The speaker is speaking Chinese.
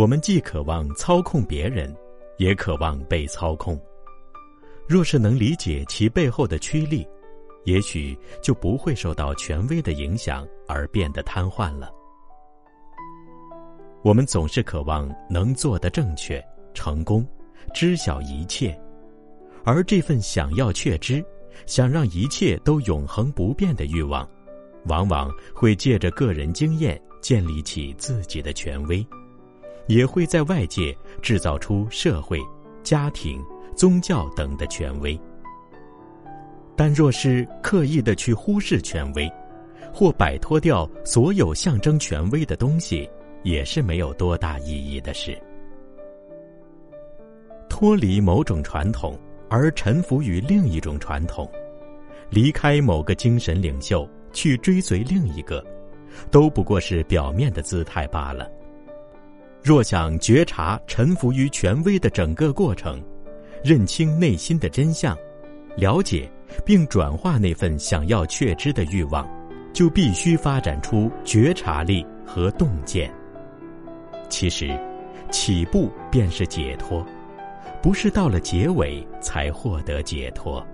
我们既渴望操控别人，也渴望被操控。若是能理解其背后的驱力，也许就不会受到权威的影响而变得瘫痪了。我们总是渴望能做得正确、成功、知晓一切，而这份想要确知、想让一切都永恒不变的欲望，往往会借着个人经验建立起自己的权威，也会在外界制造出社会、家庭、宗教等的权威。但若是刻意的去忽视权威，或摆脱掉所有象征权威的东西，也是没有多大意义的事。脱离某种传统而臣服于另一种传统，离开某个精神领袖去追随另一个，都不过是表面的姿态罢了。若想觉察臣服于权威的整个过程，认清内心的真相，了解。并转化那份想要确知的欲望，就必须发展出觉察力和洞见。其实，起步便是解脱，不是到了结尾才获得解脱。